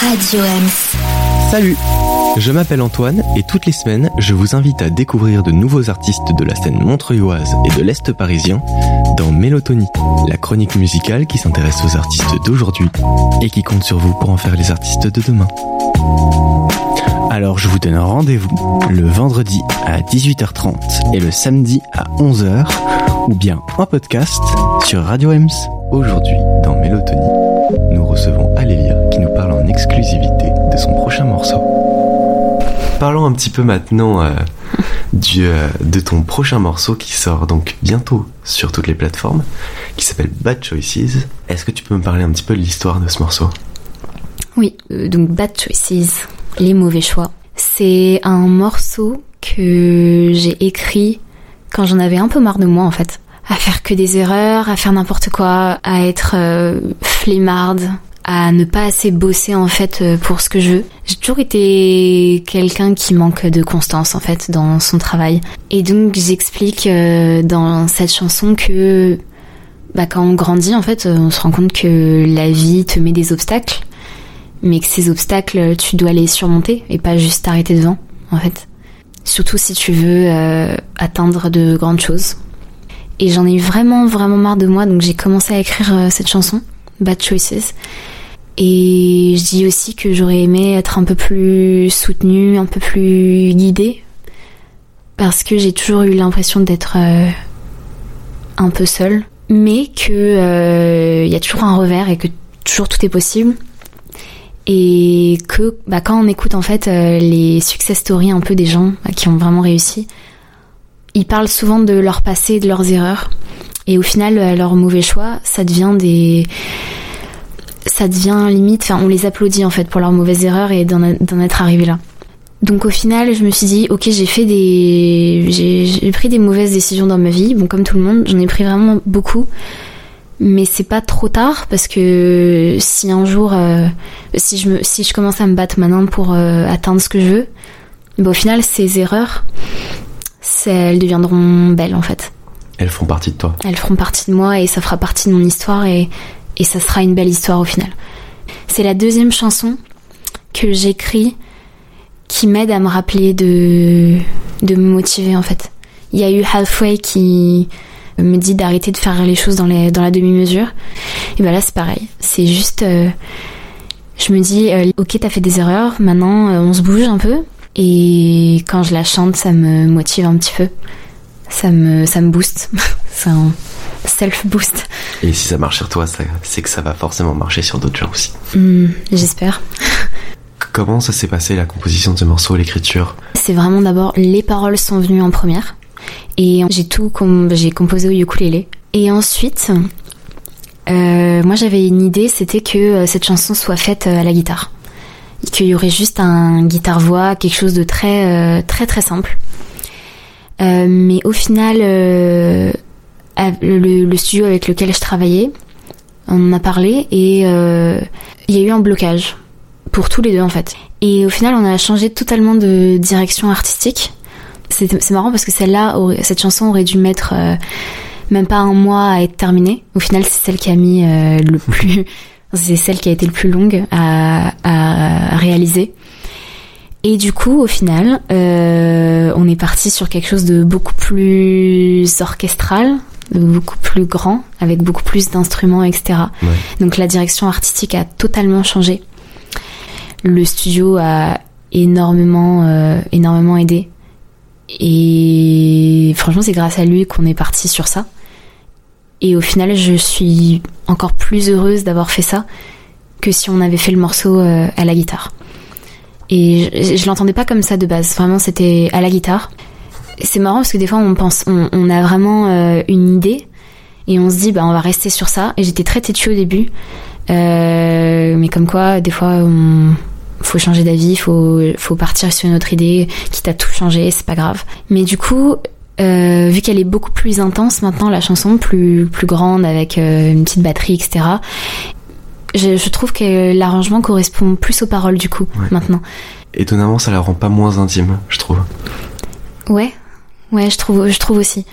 Radio. Salut Je m'appelle Antoine et toutes les semaines, je vous invite à découvrir de nouveaux artistes de la scène montreuilloise et de l'Est parisien dans Mélotonie, la chronique musicale qui s'intéresse aux artistes d'aujourd'hui et qui compte sur vous pour en faire les artistes de demain. Alors je vous donne rendez-vous le vendredi à 18h30 et le samedi à 11h ou bien en podcast sur Radio Ems. Aujourd'hui dans Mélotonie, nous recevons Alélia qui nous parle en exclusivité de son prochain morceau. Parlons un petit peu maintenant euh, du, euh, de ton prochain morceau qui sort donc bientôt sur toutes les plateformes, qui s'appelle Bad Choices. Est-ce que tu peux me parler un petit peu de l'histoire de ce morceau? Oui, euh, donc Bad Choices, les mauvais choix. C'est un morceau que j'ai écrit quand j'en avais un peu marre de moi en fait. À faire que des erreurs, à faire n'importe quoi, à être euh, flemmarde, à ne pas assez bosser en fait euh, pour ce que je veux. J'ai toujours été quelqu'un qui manque de constance en fait dans son travail. Et donc j'explique euh, dans cette chanson que bah, quand on grandit en fait on se rend compte que la vie te met des obstacles mais que ces obstacles, tu dois les surmonter et pas juste t'arrêter devant, en fait. Surtout si tu veux euh, atteindre de grandes choses. Et j'en ai vraiment, vraiment marre de moi, donc j'ai commencé à écrire euh, cette chanson, Bad Choices. Et je dis aussi que j'aurais aimé être un peu plus soutenue, un peu plus guidée, parce que j'ai toujours eu l'impression d'être euh, un peu seule, mais que il y a toujours un revers et que toujours tout est possible. Et que bah, quand on écoute en fait euh, les success stories un peu des gens qui ont vraiment réussi, ils parlent souvent de leur passé, de leurs erreurs, et au final euh, leurs mauvais choix, ça devient des, ça devient limite, enfin on les applaudit en fait pour leurs mauvaises erreurs et d'en être arrivé là. Donc au final, je me suis dit, ok, j'ai fait des, j'ai pris des mauvaises décisions dans ma vie. Bon, comme tout le monde, j'en ai pris vraiment beaucoup mais c'est pas trop tard parce que si un jour euh, si je me si je commence à me battre maintenant pour euh, atteindre ce que je veux bah, au final ces erreurs elles deviendront belles en fait elles font partie de toi elles feront partie de moi et ça fera partie de mon histoire et et ça sera une belle histoire au final c'est la deuxième chanson que j'écris qui m'aide à me rappeler de de me motiver en fait il y a eu Halfway qui me dit d'arrêter de faire les choses dans, les, dans la demi-mesure. Et ben là c'est pareil. C'est juste... Euh, je me dis, euh, ok t'as fait des erreurs, maintenant euh, on se bouge un peu. Et quand je la chante, ça me motive un petit peu. Ça me, ça me booste. c'est un self-boost. Et si ça marche sur toi, c'est que ça va forcément marcher sur d'autres gens aussi. Hmm, j'espère. Comment ça s'est passé la composition de ce morceau, l'écriture? C'est vraiment d'abord les paroles sont venues en première. Et j'ai tout j'ai composé au ukulélé. Et ensuite, euh, moi j'avais une idée, c'était que euh, cette chanson soit faite euh, à la guitare. Qu'il y aurait juste un guitare-voix, quelque chose de très très très simple. mais au final, le, le, studio avec lequel je travaillais, on en a parlé et il y a eu un blocage pour tous les deux en fait. Et au final, on a changé totalement de direction artistique c'est marrant parce que celle-là, cette chanson aurait dû mettre euh, même pas un mois à être terminée. Au final, c'est celle qui a mis euh, le plus, c'est celle qui a été le plus longue à, à réaliser. Et du coup, au final, euh, on est parti sur quelque chose de beaucoup plus orchestral, beaucoup plus grand, avec beaucoup plus d'instruments, etc. Donc la direction artistique a totalement changé. Le studio a énormément, euh, énormément aidé et franchement, c'est grâce à lui qu'on est parti sur ça. Et au final, je suis encore plus heureuse d'avoir fait ça que si on avait fait le morceau euh, à la guitare. Et je, l'entendais pas comme ça de base. Vraiment, c'était à la guitare. C'est marrant parce que des fois, on pense, on, a vraiment euh, une idée et on se dit, bah, on va rester sur ça. Et j'étais très têtue au début. Euh, mais comme quoi, des fois, on, faut changer d'avis, faut, faut partir sur une autre idée, quitte à tout changer, c'est pas grave. Mais du coup, euh, vu qu'elle est beaucoup plus intense maintenant, la chanson, plus, plus grande, avec euh, une petite batterie, etc., je, je trouve que l'arrangement correspond plus aux paroles du coup, maintenant. Étonnamment, ça la rend pas moins intime, je trouve. Ouais, ouais, je trouve, je trouve aussi.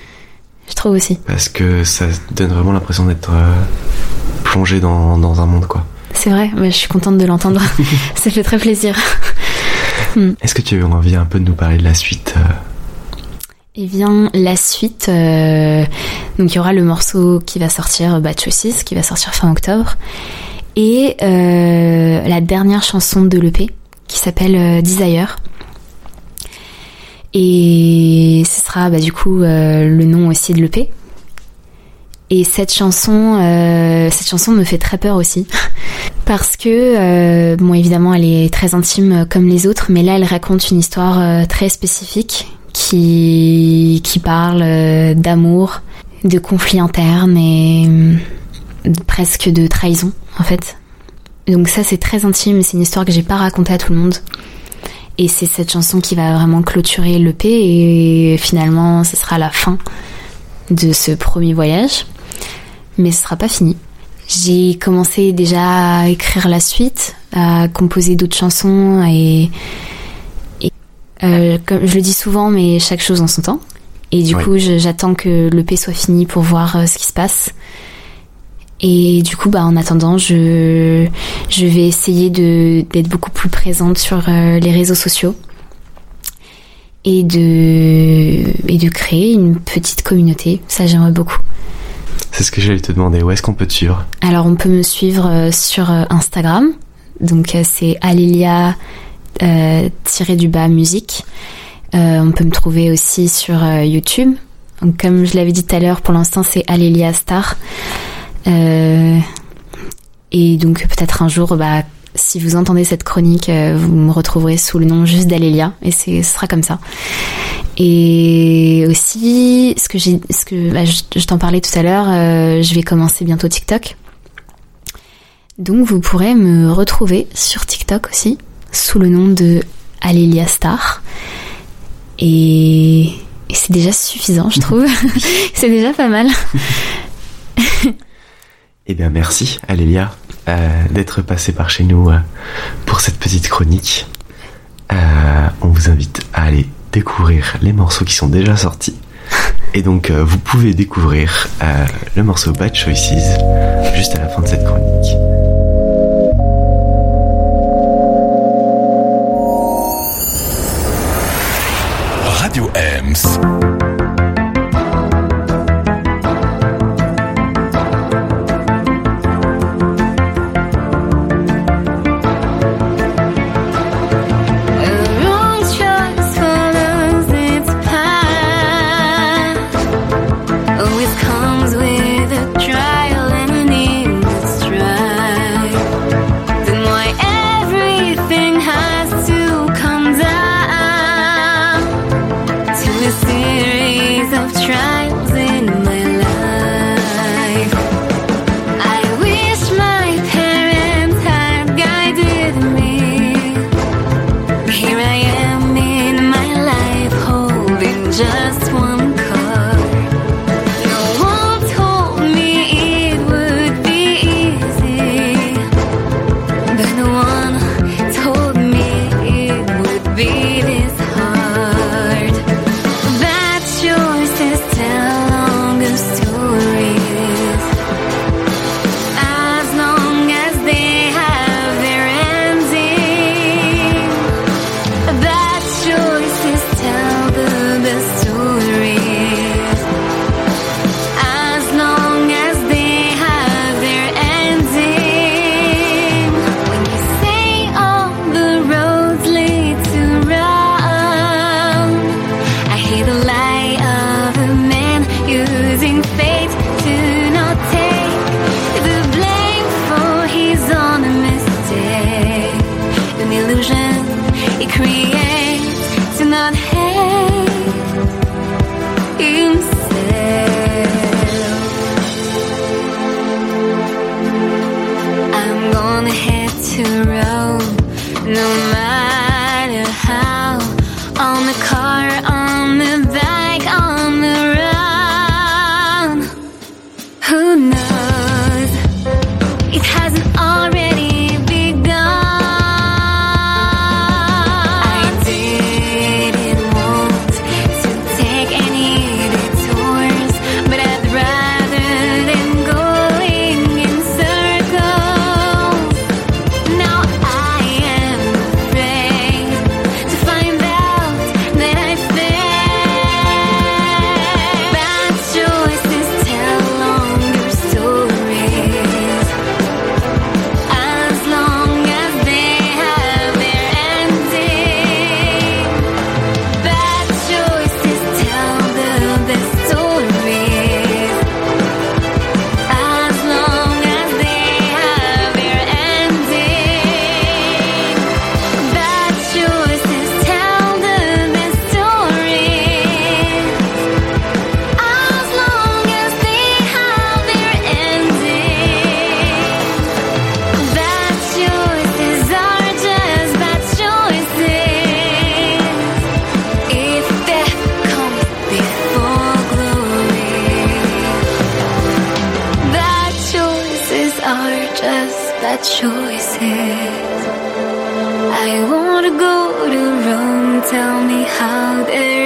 Je trouve aussi. Parce que ça donne vraiment l'impression d'être euh, plongé dans, dans un monde, quoi. c'est vrai, mais je suis contente de l'entendre. Ça fait très plaisir. Hmm. Est-ce que tu as envie un peu de nous parler de la suite euh Eh bien, la suite, euh, donc il y aura le morceau qui va sortir, Batch 6, qui va sortir fin octobre, et la dernière chanson de l'EP, qui s'appelle Desire. Et ce sera bah, du coup le nom aussi de l'EP, et cette chanson, euh, cette chanson me fait très peur aussi. Parce que, euh, bon, évidemment, elle est très intime euh, comme les autres, mais là, elle raconte une histoire très spécifique qui, qui parle d'amour, de conflits internes et presque de trahison, en fait. Donc ça, c'est très intime, c'est une histoire que j'ai pas racontée à tout le monde. Et c'est cette chanson qui va vraiment clôturer l'EP et finalement, ce sera la fin de ce premier voyage mais ce sera pas fini. J'ai commencé déjà à écrire la suite, à composer d'autres chansons et, euh, comme je le dis souvent, mais chaque chose en son temps. Et du coup, j'attends que l'EP soit fini pour voir euh, ce qui se passe. Et du coup, bah, en attendant, je, je vais essayer d'être beaucoup plus présente sur euh, les réseaux sociaux et de, et de créer une petite communauté. Ça, j'aimerais beaucoup. C'est ce que j'allais te demander. Où est-ce qu'on peut te suivre? Alors, on peut me suivre euh, sur euh, Instagram. Donc, euh, c'est Alélia du bas musique. on peut me trouver aussi sur YouTube. Donc, comme je l'avais dit tout à l'heure, pour l'instant, c'est Alélia Star. Et donc, peut-être un jour, bah, si vous entendez cette chronique, vous me retrouverez sous le nom juste d'Alélia. Et ce sera comme ça. Et aussi, ce que j'ai, ce que bah, je, t'en parlais tout à l'heure, euh, je vais commencer bientôt TikTok. Donc vous pourrez me retrouver sur TikTok aussi, sous le nom de Alélia Star. Et, c'est déjà suffisant, je trouve. c'est déjà pas mal. eh bien, merci Alélia euh, d'être passée par chez nous euh, pour cette petite chronique. on vous invite à aller découvrir les morceaux qui sont déjà sortis. Et donc, euh, vous pouvez découvrir euh, le morceau Bad Choices juste à la fin de cette chronique. Radio Ems.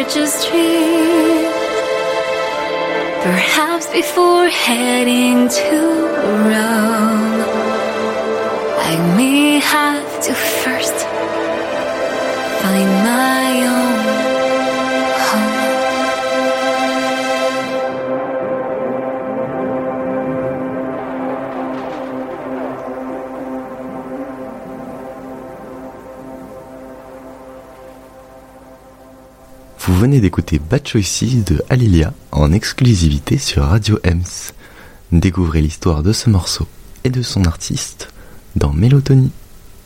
They're just dreams. Perhaps before heading to Rome, I may have to first find my own venez d'écouter Bad Choices de Alilia en exclusivité sur Radio Ems. Découvrez l'histoire de ce morceau et de son artiste dans Mélotonie.